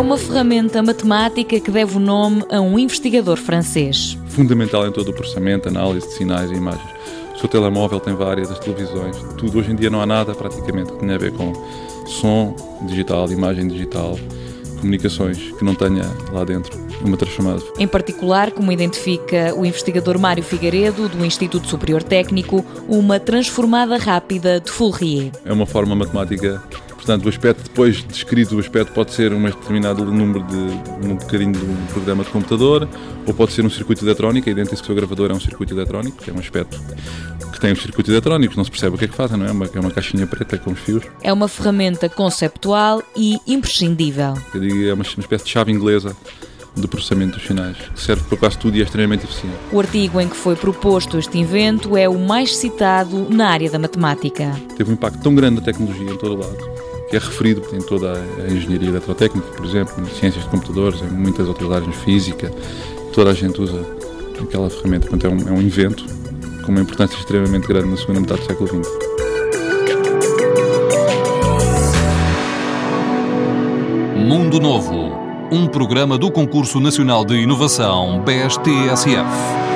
uma ferramenta matemática que deve o nome a um investigador francês. Fundamental em todo o processamento, análise de sinais e imagens. O seu telemóvel tem várias, as televisões, tudo. Hoje em dia não há nada praticamente que tenha a ver com som digital, imagem digital, comunicações que não tenha lá dentro uma transformada. Em particular, como identifica o investigador Mário Figueiredo, do Instituto Superior Técnico, uma transformada rápida de Fourier. É uma forma matemática Portanto, o aspecto depois descrito, o aspecto pode ser um determinado número de um bocadinho de um programa de computador, ou pode ser um circuito eletrónico, a identificação que o gravador é um circuito eletrónico, que é um aspecto que tem os circuitos eletrónicos, não se percebe o que é que fazem, não é? Uma, é uma caixinha preta com os fios. É uma ferramenta conceptual e imprescindível. Eu digo, é uma, uma espécie de chave inglesa do processamento dos sinais, que serve para quase tudo e é extremamente eficiente. O artigo em que foi proposto este invento é o mais citado na área da matemática. Teve um impacto tão grande na tecnologia em todo o lado, é referido em toda a engenharia eletrotécnica, por exemplo, em ciências de computadores, em muitas outras áreas, física, toda a gente usa aquela ferramenta. Portanto, é um, é um invento com uma importância extremamente grande na segunda metade do século XX. Mundo Novo, um programa do Concurso Nacional de Inovação BSTSF.